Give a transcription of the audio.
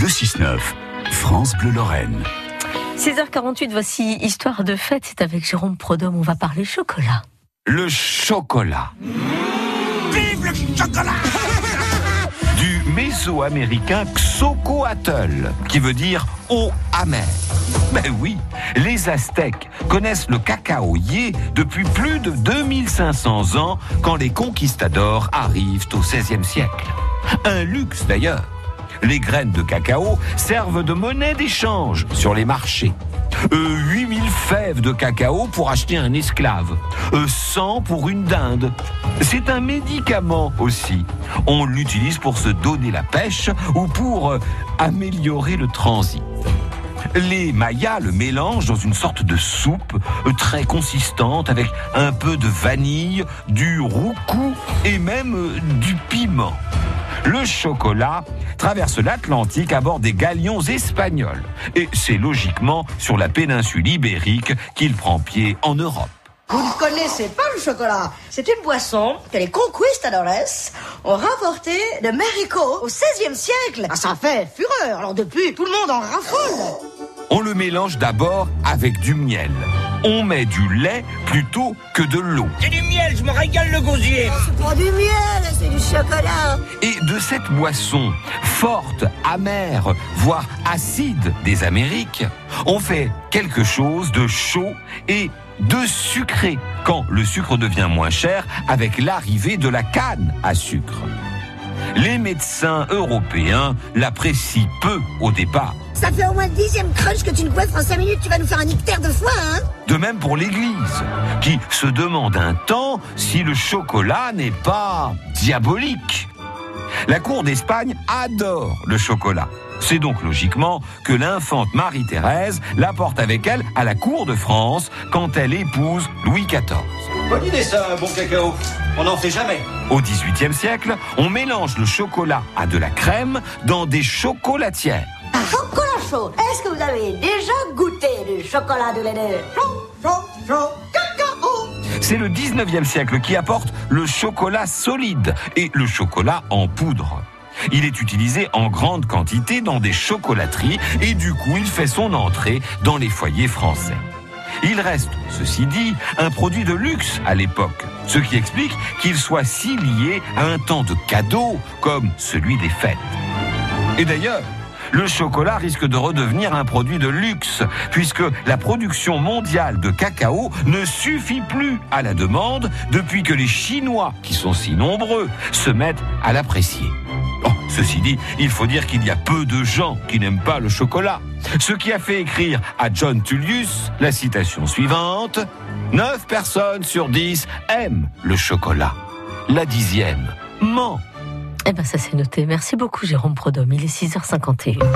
Le 6-9, France Bleu Lorraine. 6h48, voici Histoire de fête. C'est avec Jérôme Prodhomme. On va parler chocolat. Le chocolat. Vive le chocolat Du méso-américain Xocoatl, qui veut dire eau amère. Ben oui, les Aztèques connaissent le cacaoyer depuis plus de 2500 ans quand les conquistadors arrivent au XVIe siècle. Un luxe d'ailleurs. Les graines de cacao servent de monnaie d'échange sur les marchés. Euh, 8000 fèves de cacao pour acheter un esclave. Euh, 100 pour une dinde. C'est un médicament aussi. On l'utilise pour se donner la pêche ou pour euh, améliorer le transit. Les Mayas le mélangent dans une sorte de soupe euh, très consistante avec un peu de vanille, du roucou et même euh, du piment. Le chocolat traverse l'Atlantique à bord des galions espagnols. Et c'est logiquement sur la péninsule ibérique qu'il prend pied en Europe. Vous ne connaissez pas le chocolat. C'est une boisson que les conquistadores ont rapportée de Mexico au XVIe siècle. Ah, ça fait fureur. Alors depuis, tout le monde en raffole. On le mélange d'abord avec du miel. On met du lait plutôt que de l'eau. C'est du miel, je me régale le gosier C'est pas du miel, chocolat. Et de cette boisson forte, amère, voire acide des Amériques, on fait quelque chose de chaud et de sucré quand le sucre devient moins cher avec l'arrivée de la canne à sucre. Les médecins européens l'apprécient peu au départ. Ça fait au moins le dixième crunch que tu nous coiffes en cinq minutes. Tu vas nous faire un ictère de foie, hein? Même pour l'Église, qui se demande un temps si le chocolat n'est pas diabolique. La cour d'Espagne adore le chocolat. C'est donc logiquement que l'infante Marie-Thérèse l'apporte avec elle à la cour de France quand elle épouse Louis XIV. Bonne idée ça, un bon cacao. On n'en fait jamais. Au XVIIIe siècle, on mélange le chocolat à de la crème dans des chocolatières. Un chocolat Est-ce que vous avez déjà goûté du chocolat de lait chaud, chaud, chaud, cacao? C'est le 19e siècle qui apporte le chocolat solide et le chocolat en poudre. Il est utilisé en grande quantité dans des chocolateries et du coup il fait son entrée dans les foyers français. Il reste, ceci dit, un produit de luxe à l'époque, ce qui explique qu'il soit si lié à un temps de cadeaux comme celui des fêtes. Et d'ailleurs, le chocolat risque de redevenir un produit de luxe, puisque la production mondiale de cacao ne suffit plus à la demande depuis que les Chinois, qui sont si nombreux, se mettent à l'apprécier. Oh, ceci dit, il faut dire qu'il y a peu de gens qui n'aiment pas le chocolat. Ce qui a fait écrire à John Tullius la citation suivante 9 personnes sur 10 aiment le chocolat. La dixième ment. Eh ben, ça c'est noté. Merci beaucoup, Jérôme Prodhomme. Il est 6h51.